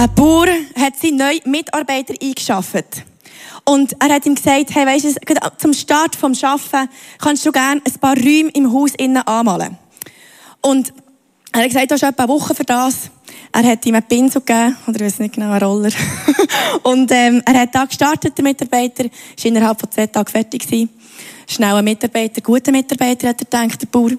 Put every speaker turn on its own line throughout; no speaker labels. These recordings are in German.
Ein Bauer hat seinen neuen Mitarbeiter eingeschafft. Und er hat ihm gesagt, hey, weisst du, zum Start vom Schaffen kannst du gerne ein paar Räume im Haus innen anmalen. Und er hat gesagt, du hast etwa eine Woche für das. Er hat ihm einen Pinsel gegeben, oder ich weiß nicht genau, einen Roller. und ähm, er hat da gestartet, der Mitarbeiter, ist innerhalb von zwei Tagen fertig gewesen. Schnell ein Mitarbeiter, guter Mitarbeiter, hat er gedacht, der Bauer.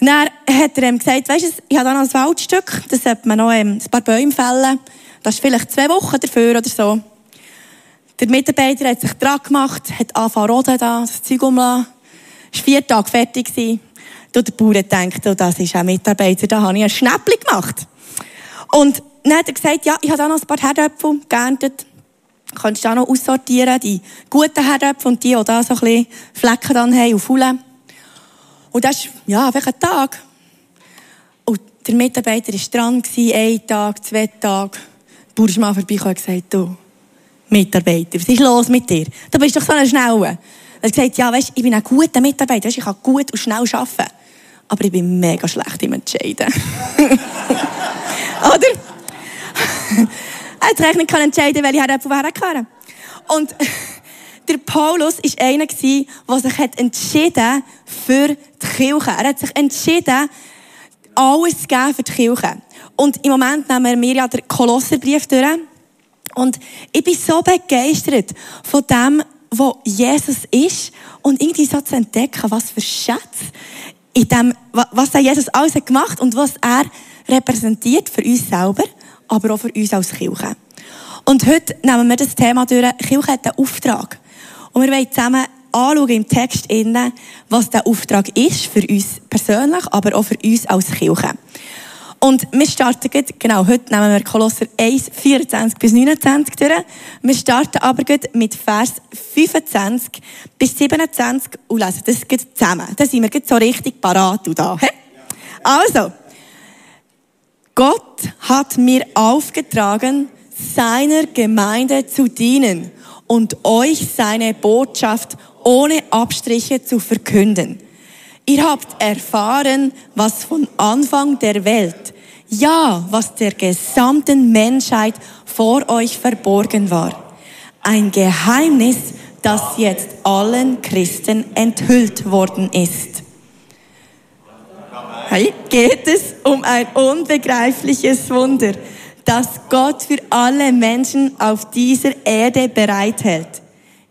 Dann hat er ihm gesagt, weisst du, ich habe da noch ein Waldstück, das sollte man noch ähm, ein paar Bäume fällen. Das ist vielleicht zwei Wochen dafür oder so. Der Mitarbeiter hat sich dran gemacht, hat angefangen roden da, das Zeug umlassen. Ist vier Tage fertig gewesen. Der Bauer denkt, oh, das ist ein Mitarbeiter, da habe ich ein Schnäppchen gemacht. Und dann hat er gesagt, ja, ich habe da noch ein paar Herdöpfel geerntet. Kannst du da noch aussortieren, die guten Herdöpfel und die, die da so ein bisschen Flecken dann haben und Fullen. Und das ist, ja, welcher Tag. Und der Mitarbeiter war dran, ein Tag, zwei Tage. Der Bauer ist mal und gesagt, du, Mitarbeiter, was ist los mit dir? Du bist doch so ein Schneller. Er hat ja, weißt, ich bin ein guter Mitarbeiter, weißt, ich kann gut und schnell arbeiten. Aber ich bin mega schlecht im Entscheiden. Oder? er hat nicht entscheiden, welche Herdöpfel hergehören. Und der Paulus war einer, der sich entschieden für die Kirche. Er hat sich entschieden, alles zu geben für die Kirche. Und im Moment nehmen wir ja den Kolosserbrief durch. Und ich bin so begeistert von dem, wo Jesus ist und irgendwie so zu entdecken, was für Schätze in dem, was Jesus alles hat gemacht und was er repräsentiert für uns selber, aber auch für uns als Kirche. Und heute nehmen wir das Thema durch. Kirche hat einen Auftrag. Und wir wollen zusammen anschauen im Text innen, was der Auftrag ist für uns persönlich, aber auch für uns als Kirche. Und wir starten, genau, heute nehmen wir Kolosser 1, 24 bis 29 durch. Wir starten aber mit Vers 25 bis 27 und lesen das zusammen. Da sind wir so richtig parat und da. Also, Gott hat mir aufgetragen, seiner Gemeinde zu dienen und euch seine Botschaft ohne Abstriche zu verkünden. Ihr habt erfahren, was von Anfang der Welt, ja, was der gesamten Menschheit vor euch verborgen war. Ein Geheimnis, das jetzt allen Christen enthüllt worden ist. Hey, geht es um ein unbegreifliches Wunder, das Gott für alle Menschen auf dieser Erde bereithält.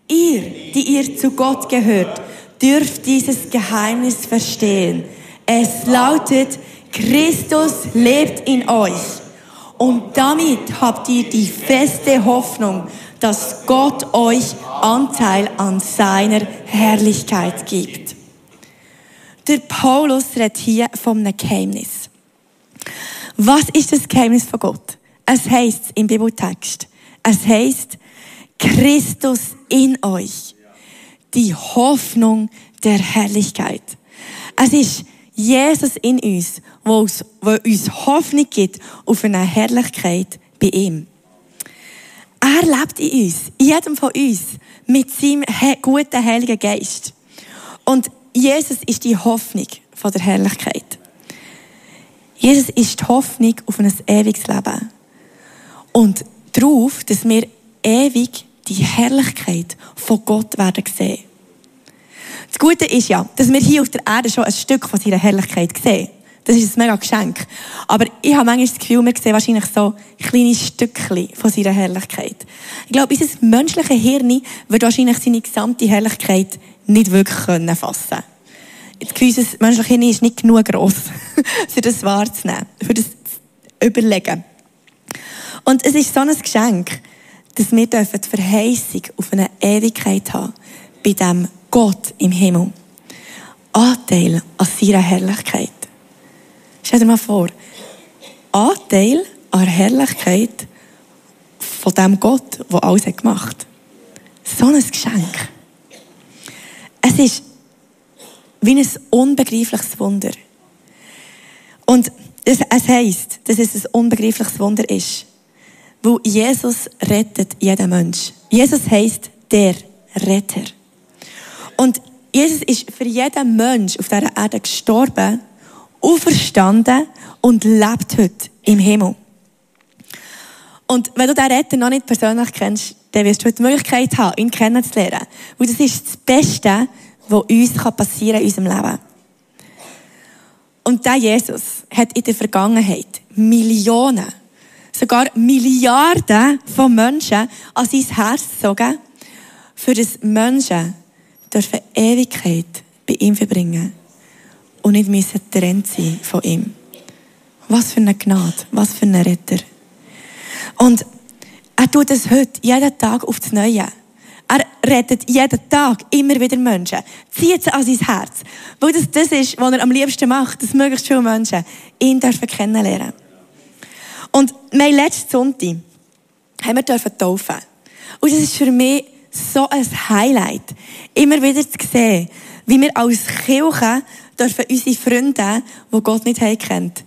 Ihr, die ihr zu Gott gehört, dürft dieses Geheimnis verstehen. Es lautet, Christus lebt in euch. Und damit habt ihr die feste Hoffnung, dass Gott euch Anteil an seiner Herrlichkeit gibt. Der Paulus redet hier einem Geheimnis. Was ist das Geheimnis von Gott? Es heißt im Bibeltext, es heißt Christus in euch die Hoffnung der Herrlichkeit. Es ist Jesus in uns, wo uns, wo uns Hoffnung gibt auf eine Herrlichkeit bei ihm. Er lebt in uns, in jedem von uns, mit seinem guten Heiligen Geist. Und Jesus ist die Hoffnung von der Herrlichkeit. Jesus ist die Hoffnung auf ein ewiges Leben. Und darauf, dass wir ewig die Herrlichkeit von Gott werden sehen. Das Gute ist ja, dass wir hier auf der Erde schon ein Stück von seiner Herrlichkeit sehen. Das ist ein mega Geschenk. Aber ich habe manchmal das Gefühl, wir sehen wahrscheinlich so kleine Stückchen von seiner Herrlichkeit. Ich glaube, unser menschliches Hirn wird wahrscheinlich seine gesamte Herrlichkeit nicht wirklich können fassen Unser menschliches Hirn ist nicht genug gross, für das wahrzunehmen, für das zu überlegen. Und es ist so ein Geschenk, dass wir die Verheißung auf eine Ewigkeit haben bei dem Gott im Himmel. Anteil an seiner Herrlichkeit. Stell dir mal vor, Anteil an der Herrlichkeit von dem Gott, der alles hat gemacht. So ein Geschenk. Es ist wie ein unbegreifliches Wunder. Und es, es heisst, dass es ein unbegreifliches Wunder ist. Weil Jesus rettet jeden Mensch. Jesus heisst der Retter. Und Jesus ist für jeden Mensch auf dieser Erde gestorben, auferstanden und lebt heute im Himmel. Und wenn du diesen Retter noch nicht persönlich kennst, dann wirst du die Möglichkeit haben, ihn kennenzulernen. Und das ist das Beste, was uns passieren kann in unserem Leben. Und der Jesus hat in der Vergangenheit Millionen, sogar Milliarden von Menschen an sein Herz gezogen, für das Menschen dürfen Ewigkeit bei ihm verbringen und nicht müssen getrennt sein von ihm. Was für eine Gnade, was für ein Retter. Und er tut es heute jeden Tag aufs Neue. Er rettet jeden Tag immer wieder Menschen. Zieht sie an sein Herz. Weil das das ist, was er am liebsten macht, dass möglichst viele Menschen ihn dürfen kennenlernen Und mein letzten Sonntag haben wir dürfen taufen. Und das ist für mich so ein Highlight. Immer wieder zu sehen, wie wir als Kirche dürfen unsere Freunde, die Gott nicht kennt,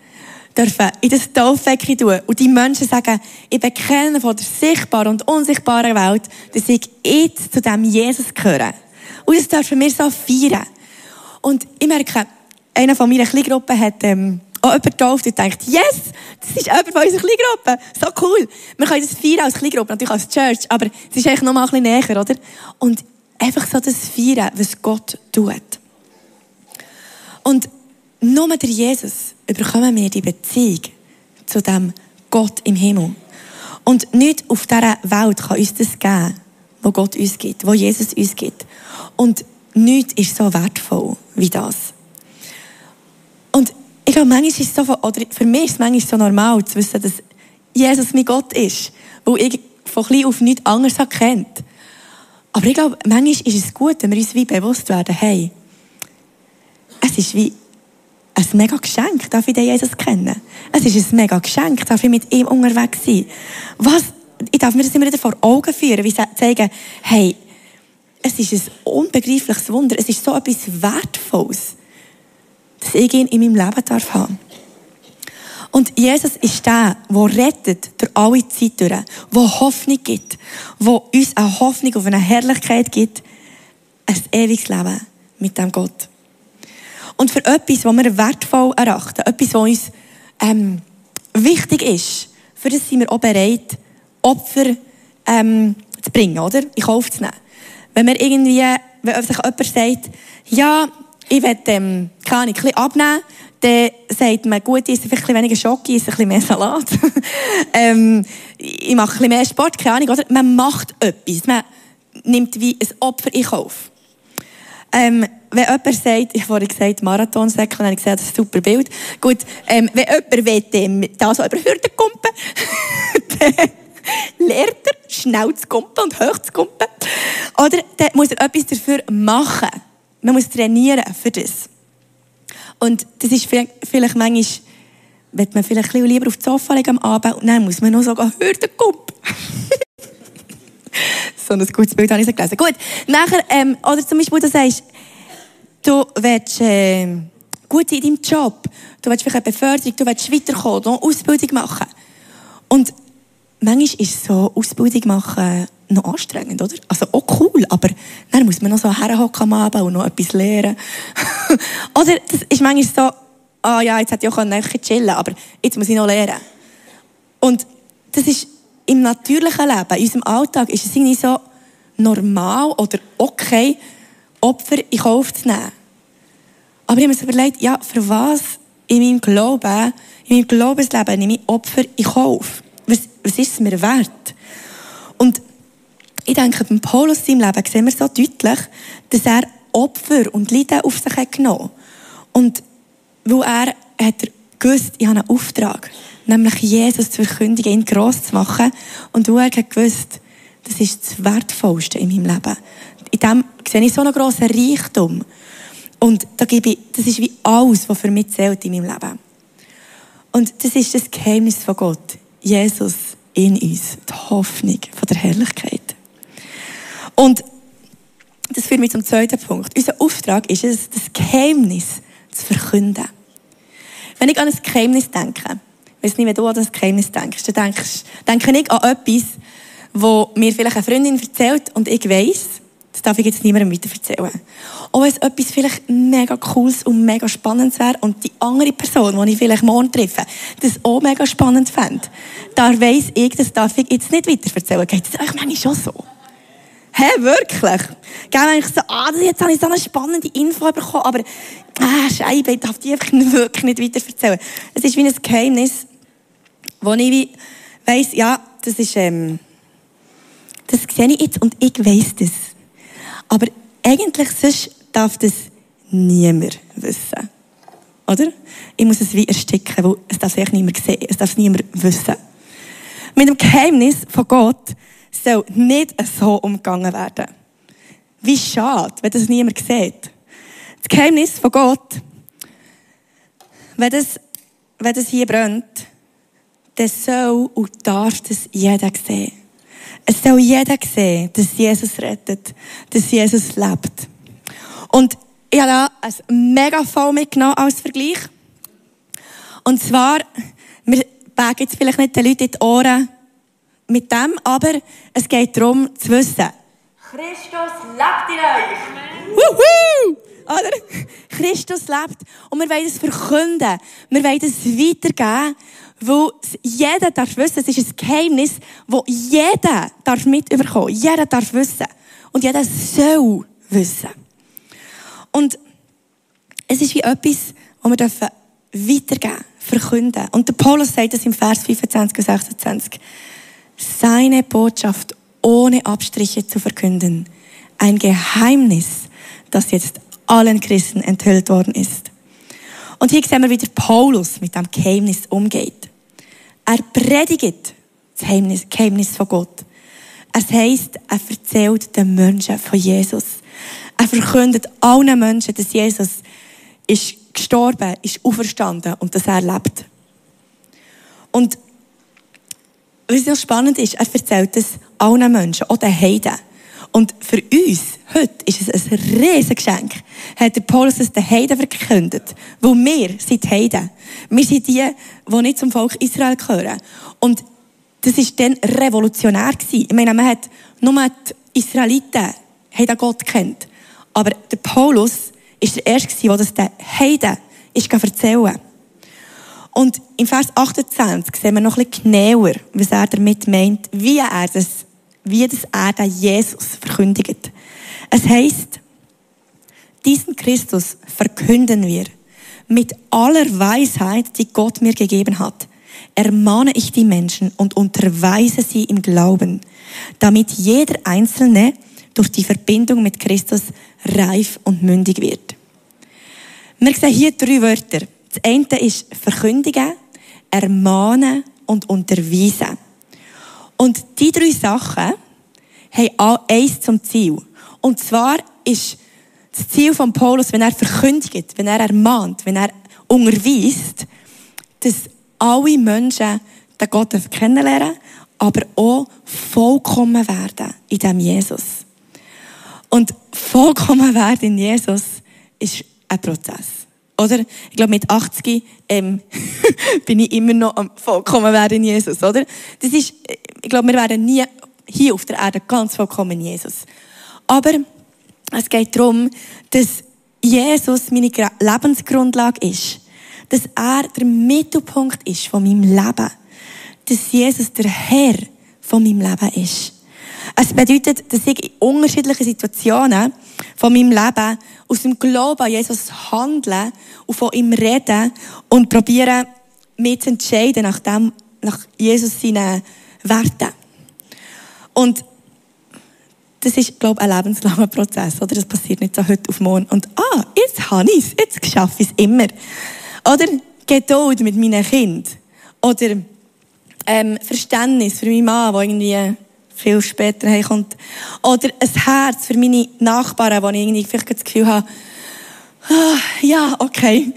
dürfen in das Taufbecken tun. Und die Menschen sagen, ich bekenne von der sichtbaren und unsichtbaren Welt, dass ich jetzt zu dem Jesus gehöre. Und das dürfen wir so feiern. Und ich merke, einer von meiner Kleingruppe hat, ähm, auch jemand getauft und denkt, yes, das ist jemand von unserer Kleingruppe. So cool. Wir können das feiern als Kleingruppe, natürlich als Church, aber es ist eigentlich noch mal ein bisschen näher, oder? Und einfach so das feiern, was Gott tut. Und nur der Jesus bekommen wir die Beziehung zu dem Gott im Himmel. Und nicht auf dieser Welt kann uns das geben, wo Gott uns gibt, wo Jesus uns gibt. Und nichts ist so wertvoll wie das. Ich glaube, manchmal ist es so, oder für mich ist es manchmal so normal zu wissen, dass Jesus mein Gott ist, weil ich von klein auf nichts anderes kennt. Aber ich glaube, manchmal ist es gut, wenn wir uns wie bewusst werden, hey, es ist wie ein mega Geschenk, darf ich den Jesus kennen. Es ist ein mega Geschenk, darf ich mit ihm unterwegs sein. Was, ich darf mir das immer wieder vor Augen führen, wie zeigen, hey, es ist ein unbegreifliches Wunder, es ist so etwas Wertvolles, dass ich ihn in meinem Leben darf haben. Und Jesus ist der, der rettet durch alle Zeit der Hoffnung gibt, der uns eine Hoffnung auf eine Herrlichkeit gibt, ein ewiges Leben mit dem Gott. Und für etwas, was wir wertvoll erachten, etwas, was uns ähm, wichtig ist, für das sind wir auch bereit, Opfer ähm, zu bringen, oder? In Kauf zu nehmen. Wenn wir irgendwie, wenn sich jemand sagt, ja, ich will, ähm, keine Ahnung, ein abnehmen, dann sagt man, gut, ich esse vielleicht ein bisschen weniger Schoki, esse ein bisschen mehr Salat. ähm, ich mache ein mehr Sport, keine Ahnung, oder? Man macht etwas. Man nimmt wie ein Opfer in Kauf. Ähm, wenn jemand sagt, ich habe gesagt, Marathonsäcke, dann habe ich gesagt, das ist ein super Bild. Gut, ähm, wenn jemand will, ähm, da so über Hürden kumpen, dann lernt er schnell zu kumpen und hoch zu kumpen. Oder dann muss er etwas dafür machen. Man muss trainieren für das. Und das ist vielleicht, manchmal, wird man vielleicht lieber auf die Sofa legen am Abend und dann muss man noch sogar Hürden kumpen. so ein gutes Bild habe ich gelesen. Gut, nachher, ähm, oder zum Beispiel, du sagst, du willst äh, gut in deinem Job, du willst vielleicht eine Beförderung, du willst weiterkommen, eine Ausbildung machen. Und manchmal ist so Ausbildung machen noch anstrengend, oder? Also auch cool, aber dann muss man noch so herhocken am Abend und noch etwas lernen. oder das ist manchmal so, ah oh ja, jetzt hätte ich auch ein chillen aber jetzt muss ich noch lernen. Und das ist im natürlichen Leben, in unserem Alltag, ist es irgendwie so normal oder okay, Opfer in Kauf zu nehmen. Aber ich habe mir überlegt, ja, für was in meinem Glauben, in meinem Glaubensleben nehme ich Opfer in Kauf? Was, was ist es mir wert? Und ich denke, beim Paulus in seinem Leben sehen wir so deutlich, dass er Opfer und Leiden auf sich hat genommen. Und weil er hat gewusst, ich habe einen Auftrag, nämlich Jesus zu verkündigen, ihn gross zu machen. Und weil er hat gewusst, das ist das Wertvollste in meinem Leben in dem sehe ich so einen grossen Reichtum. Und da gebe ich, das ist wie alles, was für mich zählt in meinem Leben. Und das ist das Geheimnis von Gott. Jesus in uns. Die Hoffnung von der Herrlichkeit. Und das führt mich zum zweiten Punkt. Unser Auftrag ist es, das Geheimnis zu verkünden. Wenn ich an ein Geheimnis denke, ich weiß nicht, wenn du an das Geheimnis denkst, dann denkst, denke ich an etwas, wo mir vielleicht eine Freundin erzählt und ich weiss, Das darf ich jetzt niemandem weiter erzählen. Auch wenn es etwas vielleicht mega cooles und mega spannendes wäre und die andere Person, die ich vielleicht morgen treffe, das auch mega spannend fände, da weiss ich, das darf ich jetzt nicht weiter erzählen. Geht das euch manchmal schon so? Hä, wirklich? Gell, wenn ich so, ah, jetzt habe ich so eine spannende Info bekommen, aber, ah, Scheibe, ich darf die einfach wirklich nicht weiter erzählen. Es ist wie ein Geheimnis, wo ich wie weiss, ja, das ist, ähm, das sehe ich jetzt und ich weiss das. Aber eigentlich sonst darf das niemand wissen. Oder? Ich muss es wie ersticken, weil es darf sich niemand sehen, es darf niemand wissen. Mit dem Geheimnis von Gott soll nicht so umgegangen werden. Wie schade, wenn das niemand sieht. Das Geheimnis von Gott, wenn das, wenn das hier brennt, dann soll und darf das jeder sehen. Es soll jeder sehen, dass Jesus rettet, dass Jesus lebt. Und ich habe da ein mega voll mitgenommen als Vergleich. Und zwar, wir packen jetzt vielleicht nicht den Leuten in die Ohren mit dem, aber es geht darum zu wissen,
Christus lebt in euch.
Wuhu! Oder? Christus lebt. Und wir wollen es verkünden. Wir wollen es weitergeben. Weil jeder darf wissen, es ist ein Geheimnis, das jeder darf mitbekommen. Jeder darf wissen. Und jeder soll wissen. Und es ist wie etwas, das wir dürfen weitergeben, verkünden. Und der Paulus sagt es im Vers 25 und 26. Seine Botschaft ohne Abstriche zu verkünden. Ein Geheimnis, das jetzt allen Christen enthüllt worden ist. Und hier sehen wir, wie Paulus mit dem Geheimnis umgeht. Er predigt das Geheimnis, Geheimnis von Gott. Es heisst, er erzählt den Menschen von Jesus. Er verkündet allen Menschen, dass Jesus ist gestorben, ist auferstanden und dass er lebt. Und was noch spannend ist, er erzählt es allen Menschen, auch den Heiden. Und für uns, heute, ist es ein riesiges Geschenk, hat der Paulus es den Heiden verkündet. Weil wir sind Heiden. Wir sind die, die nicht zum Volk Israel gehören. Und das war dann revolutionär. Gewesen. Ich meine, man hat nur die Israeliten haben Gott kennt. Aber der Paulus ist der Erste, der das den Heiden ist erzählen Und im Vers 28 sehen wir noch ein bisschen genauer, was er damit meint, wie er das wie das er den Jesus verkündigt. Es heißt, diesen Christus verkünden wir mit aller Weisheit, die Gott mir gegeben hat. Ermahne ich die Menschen und unterweise sie im Glauben, damit jeder Einzelne durch die Verbindung mit Christus reif und mündig wird. Wir sehen hier drei Wörter. Das eine ist verkündigen, ermahnen und unterweisen. Und die drei Sachen haben eins zum Ziel. Und zwar ist das Ziel von Paulus, wenn er verkündigt, wenn er ermahnt, wenn er unterweist, dass alle Menschen den Gott kennenlernen, aber auch vollkommen werden in dem Jesus. Und vollkommen werden in Jesus ist ein Prozess. Oder? Ich glaube, mit 80 ähm, bin ich immer noch am vollkommen werden in Jesus, oder? Das ist, ich glaube, wir werden nie hier auf der Erde ganz vollkommen Jesus. Aber es geht darum, dass Jesus meine Lebensgrundlage ist. Dass er der Mittelpunkt ist von meinem Leben. Dass Jesus der Herr von meinem Leben ist. Es bedeutet, dass ich in unterschiedlichen Situationen von meinem Leben aus dem Glauben an Jesus handeln und von ihm reden und probieren, mich zu entscheiden nach dem, nach Jesus seinen Werten. Und das ist, glaube ich, ein lebenslanger Prozess, oder? Das passiert nicht so heute auf morgen. Und, ah, jetzt habe ich es, jetzt schaffe ich es immer. Oder Geduld mit meinen Kindern. Oder ähm, Verständnis für meinen Mann, der irgendwie viel später kommt. Oder ein Herz für meine Nachbarn, wo ich irgendwie vielleicht das Gefühl habe, ah, ja, okay,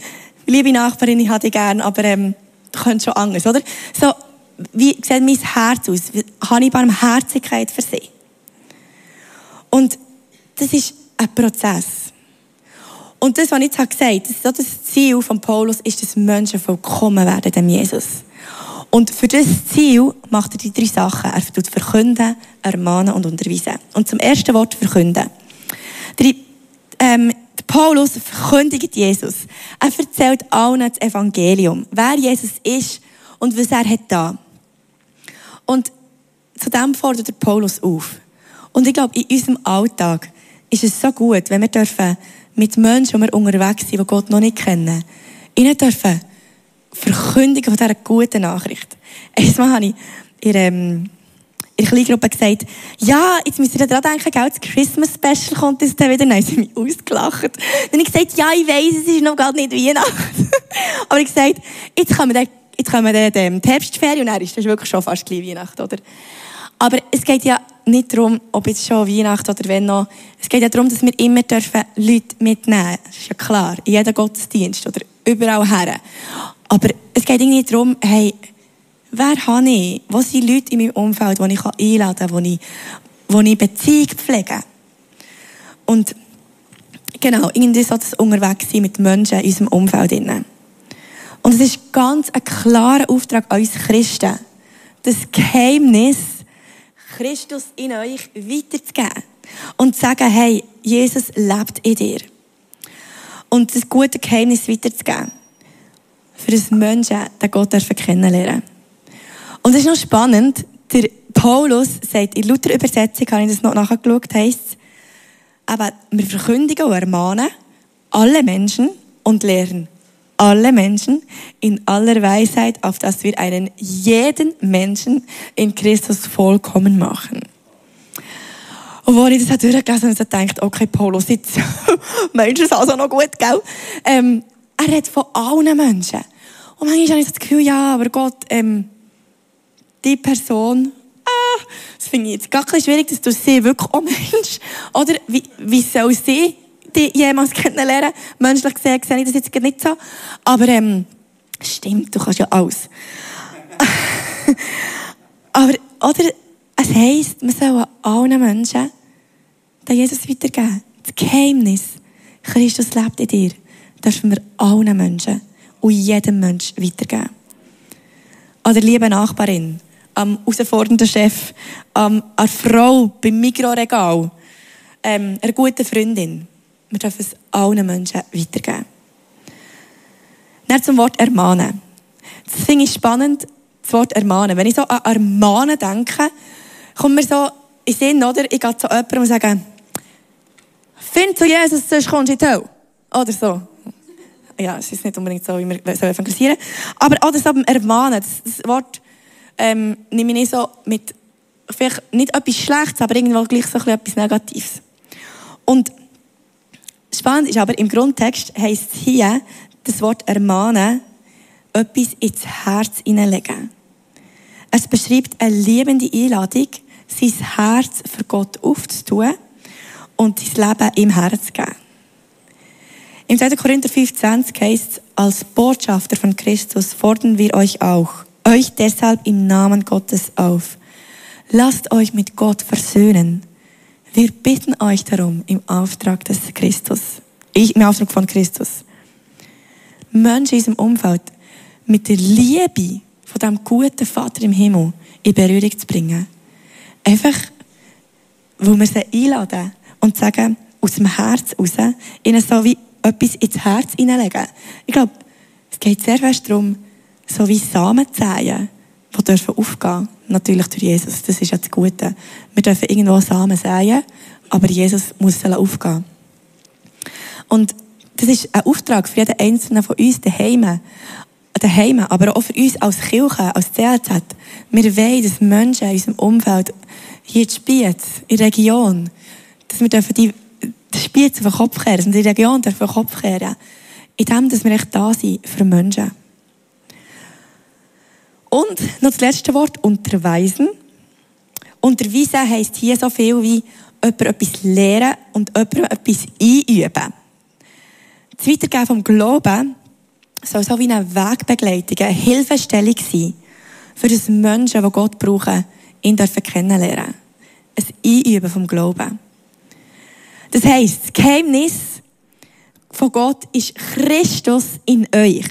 liebe Nachbarin, ich habe dich gern, aber ähm, du könntest schon anders, oder? So, wie sieht mein Herz aus? Habe ich Barmherzigkeit für sie? Und das ist ein Prozess. Und das, was ich jetzt gesagt habe, das, das Ziel von Paulus ist, dass Menschen vollkommen werden, dem Jesus. Und für das Ziel macht er die drei Sachen. Er tut verkünden, ermahnen und unterweisen. Und zum ersten Wort verkünden. Der, ähm, Paulus verkündigt Jesus. Er erzählt allen das Evangelium, wer Jesus ist und was er hat da. Und zu dem fordert der Paulus auf. Und ich glaube, in unserem Alltag ist es so gut, wenn wir dürfen mit Menschen, die wir unterwegs sind, die Gott noch nicht kennen, ihnen dürfen verkündigen von dieser guten Nachricht. Einmal habe ich in, ähm, in Kleingruppe gesagt, ja, jetzt müsst ihr daran denken, gell, das Christmas Special kommt jetzt dann wieder. Dann haben sie mich ausgelacht. Dann habe ich gesagt, ja, ich weiss, es ist noch gar nicht Weihnachten. Aber ich gesagt, jetzt kommen wir jetzt kommen dann die Herbstferien und dann ist das wirklich schon fast gleich Weihnachten, oder? Aber es geht ja nicht darum, ob jetzt schon Weihnachten oder wenn noch. Es geht ja darum, dass wir immer dürfen Leute mitnehmen. Das ist ja klar. In jedem Gottesdienst oder überall her. Aber es geht irgendwie darum, hey, wer habe ich? Wo sind Leute in meinem Umfeld, die ich einladen kann, wo ich, wo ich Beziehung pflege? Und genau, irgendwie so das unterwegs sein mit Menschen in unserem Umfeld. Und es ist ganz ein klarer Auftrag an uns Christen, das Geheimnis Christus in euch weiterzugeben. Und zu sagen, hey, Jesus lebt in dir. Und das gute Geheimnis weiterzugeben. Für das Menschen, den Gott kennenlernen Und es ist noch spannend, der Paulus sagt, in lauter Übersetzung, habe ich das noch nachgeschaut, heisst aber wir verkündigen und ermahnen alle Menschen und lehren alle Menschen in aller Weisheit, auf dass wir einen jeden Menschen in Christus vollkommen machen. Und als ich das durchgelesen habe, habe ich gedacht, okay, Paulus, jetzt meinst du es also noch gut, gell? Ähm, er redet von allen Menschen. Und manchmal habe ich das Gefühl, ja, aber Gott, ähm, die Person, ah, das finde ich jetzt gar nicht schwierig, dass du sie wirklich auch meinst. Oder wie, wie soll sie die jemals kennenlernen. Menschlich gesehen sehe ich das jetzt nicht so. Aber ähm, stimmt, du kannst ja alles. Aber, oder, es heisst, man soll allen Menschen den Jesus weitergeben. Das Geheimnis, Christus lebt in dir, dürfen wir allen Menschen und jedem Menschen weitergeben. An der lieben Nachbarin, am herausfordernden Chef, an der Frau beim Mikroregal, ähm, einer guten Freundin. Wir dürfen es allen Menschen weitergeben. Dann zum Wort ermahnen. Das finde ich spannend, das Wort ermahnen. Wenn ich so an ermahnen denke, kommt mir so in Sinn, oder? Ich gehe zu jemandem und sage, find zu Jesus, sonst kommst du in die Hölle. Oder so. Ja, es ist nicht unbedingt so, wie wir so evangelisieren. Aber oder so beim Ermahnen. Das, das Wort ähm, nehme ich nicht so mit, vielleicht nicht etwas Schlechtes, aber irgendwo gleich so etwas Negatives. Und Spannend ist aber, im Grundtext heisst es hier, das Wort ermahnen, etwas ins Herz hineinlegen. Es beschreibt eine liebende Einladung, sein Herz für Gott aufzutun und sein Leben im Herz zu geben. Im 2. Korinther 5,20 heißt es, als Botschafter von Christus fordern wir euch auch, euch deshalb im Namen Gottes auf. Lasst euch mit Gott versöhnen wir bitten euch darum im Auftrag des Christus, ich, im Auftrag von Christus, Menschen in unserem Umfeld mit der Liebe von dem guten Vater im Himmel in Berührung zu bringen. Einfach, wo wir sie einladen und sagen, aus dem Herz raus, ihnen so wie etwas ins Herz hineinlegen. Ich glaube, es geht sehr fest darum, so wie Samen zu säen, die dürfen aufgehen. Natürlich durch Jesus. Das ist ja das Gute. Wir dürfen irgendwo Samen säen, aber Jesus muss aufgehen. Und das ist ein Auftrag für jeden Einzelnen von uns daheim. Daheim, aber auch für uns als Kirche, als CLZ. Wir wollen, dass Menschen in unserem Umfeld, hier in Spiez, in der Region, dass wir dürfen die, die Spiez auf den Kopf kehren, dass wir die Region auf den Kopf kehren. In dem, dass wir echt da sind für Menschen. Und noch das letzte Wort, unterweisen. Unterweisen heisst hier so viel wie jemand etwas lehren und jemand etwas einüben. Das Weitergeben vom Glauben soll so wie eine Wegbegleitung, eine Hilfestellung sein, für das Menschen, die Gott brauchen, ihn dürfen. Ein Einüben vom Glauben. Das heisst, das Geheimnis von Gott ist Christus in euch.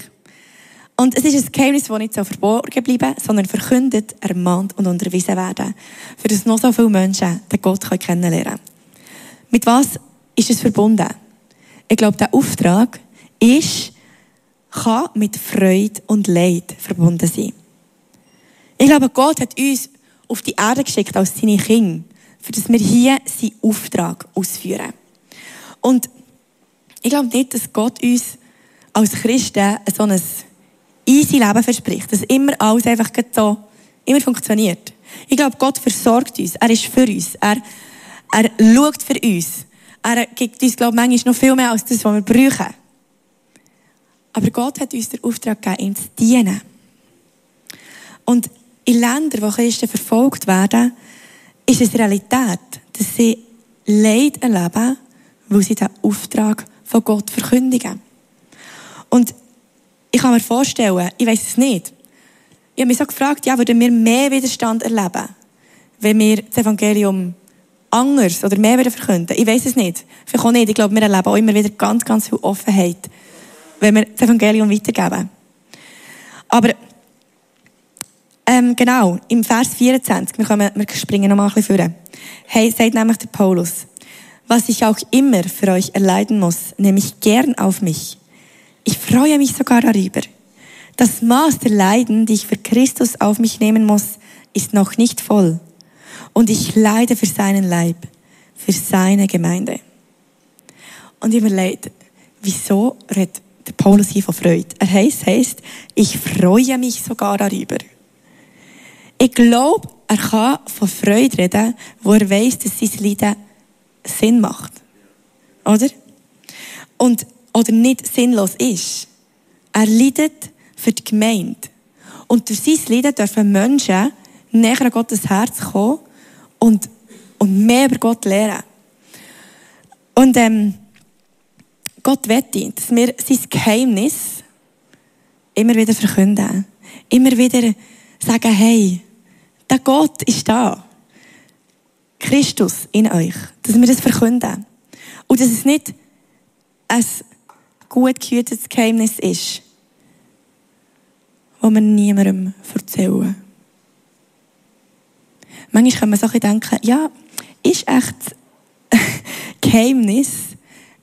Und es ist ein Geheimnis, das nicht so verborgen bleiben, sondern verkündet, ermahnt und unterwiesen werden. Für das noch so viele Menschen den Gott kennenlernen können. Mit was ist es verbunden. Ich glaube, der Auftrag ist, kann mit Freude und Leid verbunden sein. Ich glaube, Gott hat uns auf die Erde geschickt als seine Kinder, für dass wir hier seinen Auftrag ausführen. Und ich glaube nicht, dass Gott uns als Christen so ein easy Leben verspricht, dass immer alles einfach so immer funktioniert. Ich glaube, Gott versorgt uns. Er ist für uns. Er, er schaut für uns. Er gibt uns, glaube ich, manchmal noch viel mehr als das, was wir brauchen. Aber Gott hat uns den Auftrag gegeben, ihm zu dienen. Und in Ländern, wo Christen verfolgt werden, ist es Realität, dass sie Leid erleben, weil sie den Auftrag von Gott verkündigen. Und ich kann mir vorstellen, ich weiß es nicht. Ich habe mich so gefragt, ja, würden wir mehr Widerstand erleben, wenn wir das Evangelium anders oder mehr verkünden? Ich weiß es nicht. Vielleicht auch nicht. Ich glaube, wir erleben auch immer wieder ganz, ganz viel Offenheit, wenn wir das Evangelium weitergeben. Aber ähm, genau, im Vers 24, wir, kommen, wir springen nochmal ein bisschen vor. Hey, sagt nämlich der Paulus, was ich auch immer für euch erleiden muss, nehme ich gern auf mich. Ich freue mich sogar darüber. Das Maß der Leiden, die ich für Christus auf mich nehmen muss, ist noch nicht voll. Und ich leide für seinen Leib, für seine Gemeinde. Und ich überlege, wieso redet der Paulus hier von Freude? Er heißt, heißt, ich freue mich sogar darüber. Ich glaube, er kann von Freude reden, wo er weiß, dass sein Leiden Sinn macht. Oder? Und, oder nicht sinnlos ist. Er leidet für die Gemeinde. Und durch sein Leiden dürfen Menschen näher an Gottes Herz kommen und, und mehr über Gott lernen. Und ähm, Gott wette, dass wir sein Geheimnis immer wieder verkünden. Immer wieder sagen, hey, der Gott ist da. Christus in euch. Dass wir das verkünden. Und dass es nicht ein gut gehütetes Geheimnis ist, das wir niemandem erzählen. Manchmal kann man so denken, ja, ist echt Geheimnis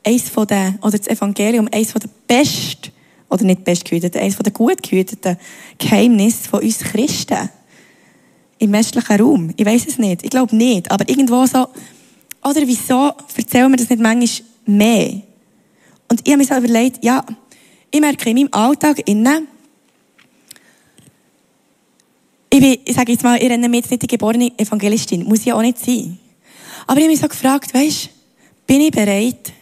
eins von den, oder das Evangelium von der best, oder nicht best gehüteten, eins von der gut gehüteten Geheimnis von uns Christen im westlichen Raum. Ich weiß es nicht. Ich glaube nicht. Aber irgendwo so, oder wieso erzählen wir das nicht manchmal mehr? Und ich habe mir so überlegt, ja, ich merke in meinem Alltag innen, ich, bin, ich sage jetzt mal, ich renne mir jetzt nicht die geborene Evangelistin. Muss ich auch nicht sein. Aber ich habe mich so gefragt, weisst, bin ich bereit,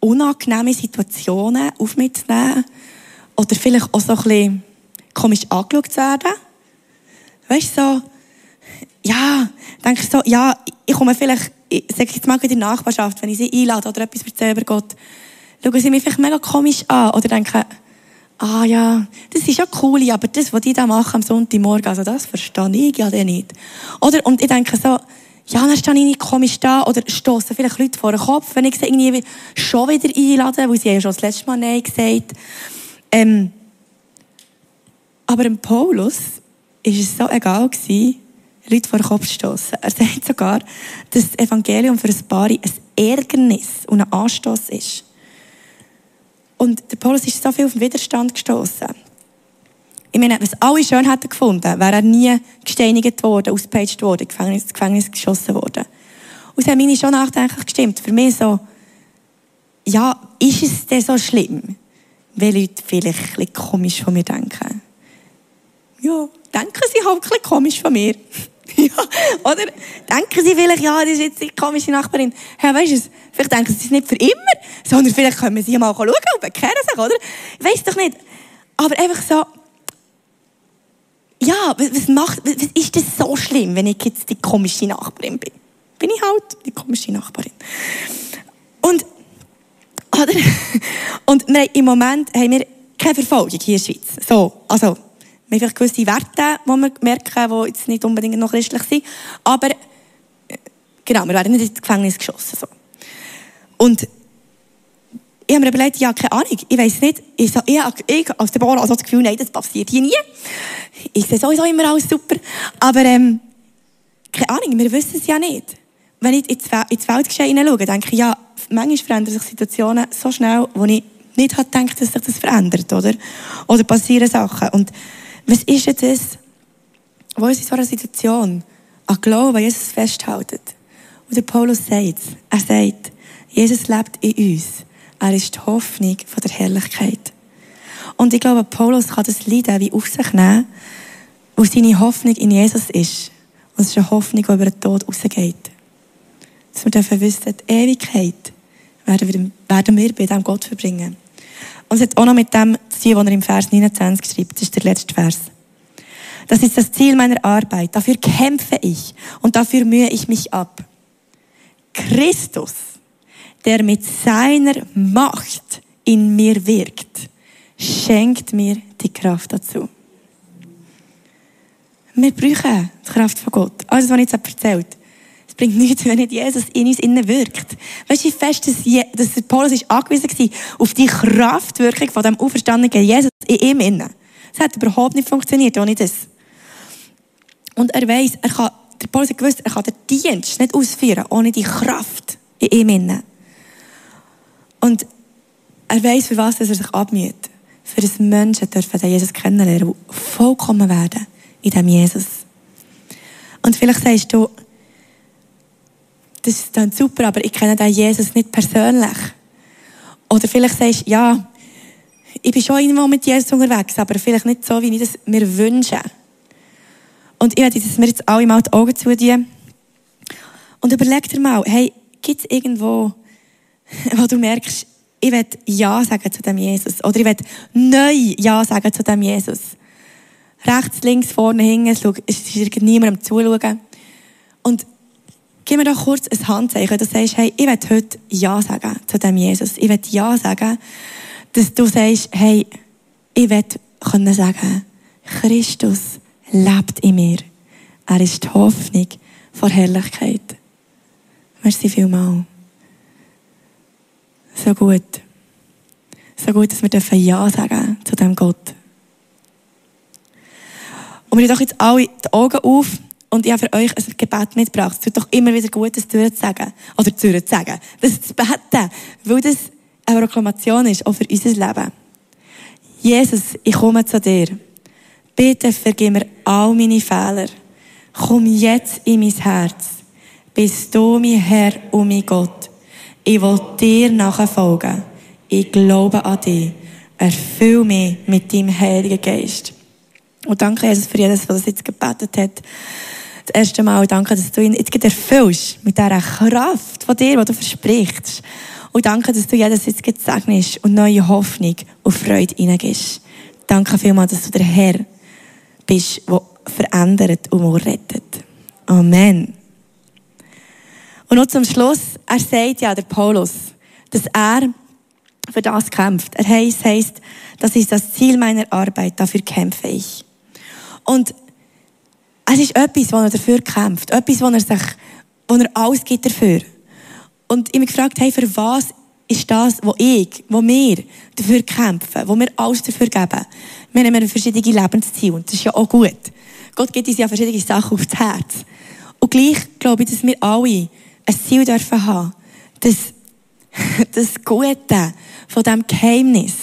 unangenehme Situationen auf mich zu nehmen? Oder vielleicht auch so ein bisschen komisch angeschaut zu werden? Weißt du, so, ja, denke ich so, ja, ich komme vielleicht, ich sage jetzt mal in der Nachbarschaft, wenn ich sie einlade oder etwas erzähle über Gott, schauen sie mich vielleicht mega komisch an oder denken, ah ja, das ist ja cool, aber das, was die da machen am Sonntagmorgen, also das verstehe ich ja nicht. Oder, und ich denke so, ja, dann stehe ich nicht komisch da oder stoße vielleicht Leute vor den Kopf, wenn ich sie irgendwie schon wieder einlade, weil sie ja schon das letzte Mal Nein gesagt ähm, Aber im Paulus ist es so egal gewesen, Leute vor den Kopf zu stossen. Er sagt sogar, dass das Evangelium für ein Paar ein Ärgernis und ein Anstoß ist. Und der Paulus ist so viel auf den Widerstand gestoßen. Ich meine, was alle schön hätten gefunden, wäre er nie gesteinigt worden, ausgepeitscht worden, ins Gefängnis, Gefängnis geschossen worden. Und es hat mich schon nachdenklich gestimmt. Für mich so, ja, ist es denn so schlimm, wenn Leute vielleicht ein komisch von mir denken? Ja, denken sie halt ein bisschen komisch von mir. ja, oder? Denken sie vielleicht, ja, das ist jetzt die komische Nachbarin. Ja, weißt du, vielleicht denken sie es nicht für immer, sondern vielleicht können sie mal schauen und bekehren sich, oder? Ich weiss doch nicht. Aber einfach so, ja, was macht, was ist das so schlimm, wenn ich jetzt die komische Nachbarin bin? Bin ich halt die komische Nachbarin. Und, oder? Und wir, im Moment haben wir keine Verfolgung hier in der Schweiz. So, also, wir haben gewisse Werte, die wir merken, die jetzt nicht unbedingt noch christlich sind. Aber, genau, wir werden nicht ins Gefängnis geschossen. So. Und ich habe mir überlegt, ja, keine Ahnung, ich weiß nicht, ich, so, ich, ich als Bauer also das Gefühl, nein, das passiert hier nie. Ich sehe sowieso immer alles super. Aber, ähm, keine Ahnung, wir wissen es ja nicht. wenn ich ins Weltgeschehen hineinschaue, denke ich, ja, manchmal verändern sich Situationen so schnell, wo ich nicht gedacht, dass sich das verändert, oder? Oder passieren Sachen. Und was ist jetzt das, wo ist in so einer Situation an Glauben Jesus festhalten? Und der Paulus sagt Er sagt, Jesus lebt in uns. Er ist die Hoffnung von der Herrlichkeit. Und ich glaube, Paulus kann das Leiden wie auf sich nehmen, wo seine Hoffnung in Jesus ist. Und es ist eine Hoffnung, die über den Tod rausgeht. Dass wir dürfen wissen, die Ewigkeit werden wir, werden wir bei diesem Gott verbringen. Und es hat auch noch mit dem zu tun, was er im Vers 29 schreibt. Das ist der letzte Vers. Das ist das Ziel meiner Arbeit. Dafür kämpfe ich und dafür mühe ich mich ab. Christus, der mit seiner Macht in mir wirkt, schenkt mir die Kraft dazu. Wir brauchen die Kraft von Gott. Alles, was ich jetzt erzählt es bringt nichts, wenn nicht Jesus in uns innen wirkt. Weißt du, fest, dass, Je dass Paulus ist angewiesen war auf die Kraftwirkung von dem auferstandenen Jesus in ihm innen. Das hat überhaupt nicht funktioniert ohne das. Und er weiss, er kann, der Paulus hat gewusst, er kann den Dienst nicht ausführen ohne die Kraft in ihm innen. Und er weiss, für was er sich abmüht. Für das Menschen dürfen den Jesus kennenlernen, die vollkommen werden in diesem Jesus. Und vielleicht sagst du, das ist dann super, aber ich kenne den Jesus nicht persönlich. Oder vielleicht sagst du, ja, ich bin schon irgendwo mit Jesus unterwegs, aber vielleicht nicht so, wie ich das mir wünsche. Und ich dass wir jetzt alle mal die Augen zutun. Und überleg dir mal, hey, gibt es irgendwo, wo du merkst, ich will Ja sagen zu dem Jesus. Oder ich will neu Ja sagen zu dem Jesus. Rechts, links, vorne, hinten, es ist niemandem zuschauen. Und gib mir doch kurz ein Handzeichen, dass du sagst, hey, ich will heute Ja sagen zu dem Jesus. Ich will Ja sagen, dass du sagst, hey, ich will können sagen, Christus lebt in mir. Er ist die Hoffnung vor Herrlichkeit. Merci vielmals. So gut. So gut, dass wir Ja sagen zu dem Gott. Und wir doch jetzt alle die Augen auf und ich habe für euch ein Gebet mitgebracht. Es tut doch immer wieder gut, das zu sagen. Oder zu sagen. Das zu beten. Weil das eine Proklamation ist, auch für unser Leben. Jesus, ich komme zu dir. Bitte vergib mir all meine Fehler. Komm jetzt in mein Herz. Bist du mein Herr und mein Gott. Ich will dir nachfolgen. Ich glaube an dich. Erfüll mich mit deinem Heiligen Geist. Und danke, Jesus, für jedes, was jetzt gebetet hat. Das erste Mal danke, dass du ihn jetzt erfüllst mit dieser Kraft von dir, die du versprichst. Und danke, dass du jedes jetzt segnest und neue Hoffnung und Freude hineingibst. Danke vielmals, dass du der Herr bist, der verändert und rettet. Amen. Und noch zum Schluss, er sagt ja, der Paulus, dass er für das kämpft. Er heißt, heißt, das ist das Ziel meiner Arbeit, dafür kämpfe ich. Und es ist etwas, wo er dafür kämpft. Etwas, wo er sich, wo er alles gibt dafür. Und ich mich gefragt, hey, für was ist das, wo ich, wo wir dafür kämpfen, wo wir alles dafür geben? Wir haben verschiedene Lebensziele und das ist ja auch gut. Gott gibt uns ja verschiedene Sachen aufs Herz. Und gleich glaube ich, dass wir alle ein Ziel dürfen haben, dass das Gute von diesem Geheimnis,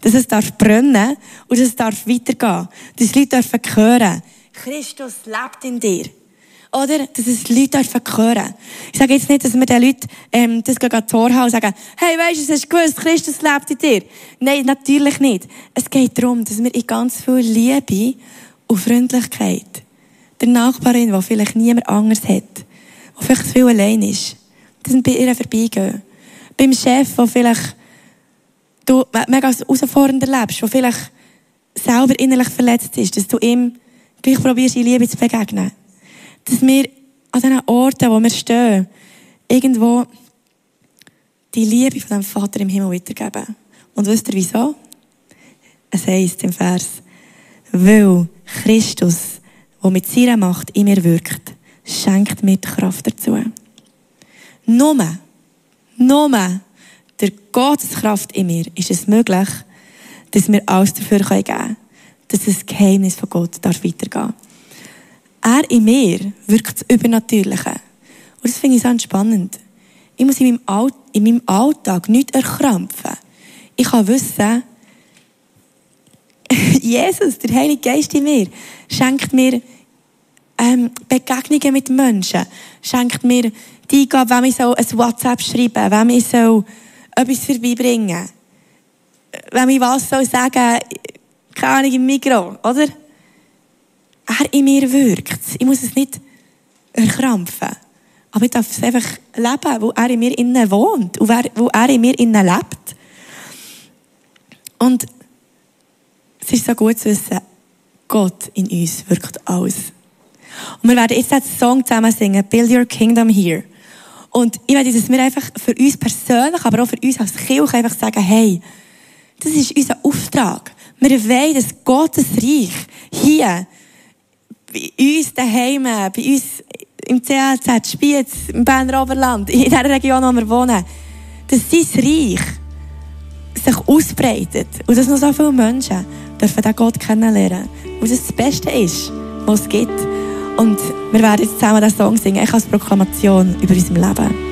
dass es darf brennen und dass es darf weitergehen. Dass Leute dürfen hören, Christus lebt in dir. Oder? Dass es Leute dürfen hören. Ich sage jetzt nicht, dass wir den Leuten, ähm, das gehen Tor haben und sagen, hey, weisst du, hast du gewusst, Christus lebt in dir? Nein, natürlich nicht. Es geht darum, dass wir in ganz viel Liebe und Freundlichkeit der Nachbarin, die vielleicht niemand anders hat, die vielleicht viel allein ist, dass wir bei ihr vorbeigehen. Beim Chef, der vielleicht du mega herausfordernd erlebst, der vielleicht selber innerlich verletzt ist, dass du ihm gleich probierst, in Liebe zu begegnen. Dass wir an den Orten, wo wir stehen, irgendwo die Liebe von dem Vater im Himmel weitergeben. Und wisst ihr wieso? Es heisst im Vers, weil Christus, der mit seiner Macht in mir wirkt, schenkt mir die Kraft dazu. Nur, nur der Gotteskraft in mir ist es möglich, dass wir alles dafür geben können dass das Geheimnis von Gott darf weitergehen Er in mir wirkt das Übernatürliche. Und das finde ich so entspannend. Ich muss in meinem, All in meinem Alltag nicht erkrampfen. Ich kann wissen, Jesus, der Heilige Geist in mir, schenkt mir ähm, Begegnungen mit Menschen, schenkt mir die Eingabe, wenn ich so ein WhatsApp schreiben wenn ich so etwas vorbeibringen wenn ich was soll sagen keine Ahnung, im Mikro, oder? Er in mir wirkt. Ich muss es nicht erkrampfen. Aber ich darf es einfach leben, wo er in mir innen wohnt, wo er in mir innen lebt. Und es ist so gut zu wissen, Gott in uns wirkt alles. Und wir werden jetzt einen Song zusammen singen, Build Your Kingdom Here. Und ich werde, dass wir einfach für uns persönlich, aber auch für uns als Kirche einfach sagen, hey, das ist unser Auftrag. Wir wollen, dass Gottes Reich hier, bei uns daheim, bei uns im CLZ, Spiez, im Berner Oberland, in der Region, wo wir wohnen, dass sein Reich sich ausbreitet und dass noch so viele Menschen dürfen den Gott kennenlernen. Und das das Beste ist, was es gibt. Und wir werden jetzt zusammen diesen Song singen, ich als Proklamation über unser Leben.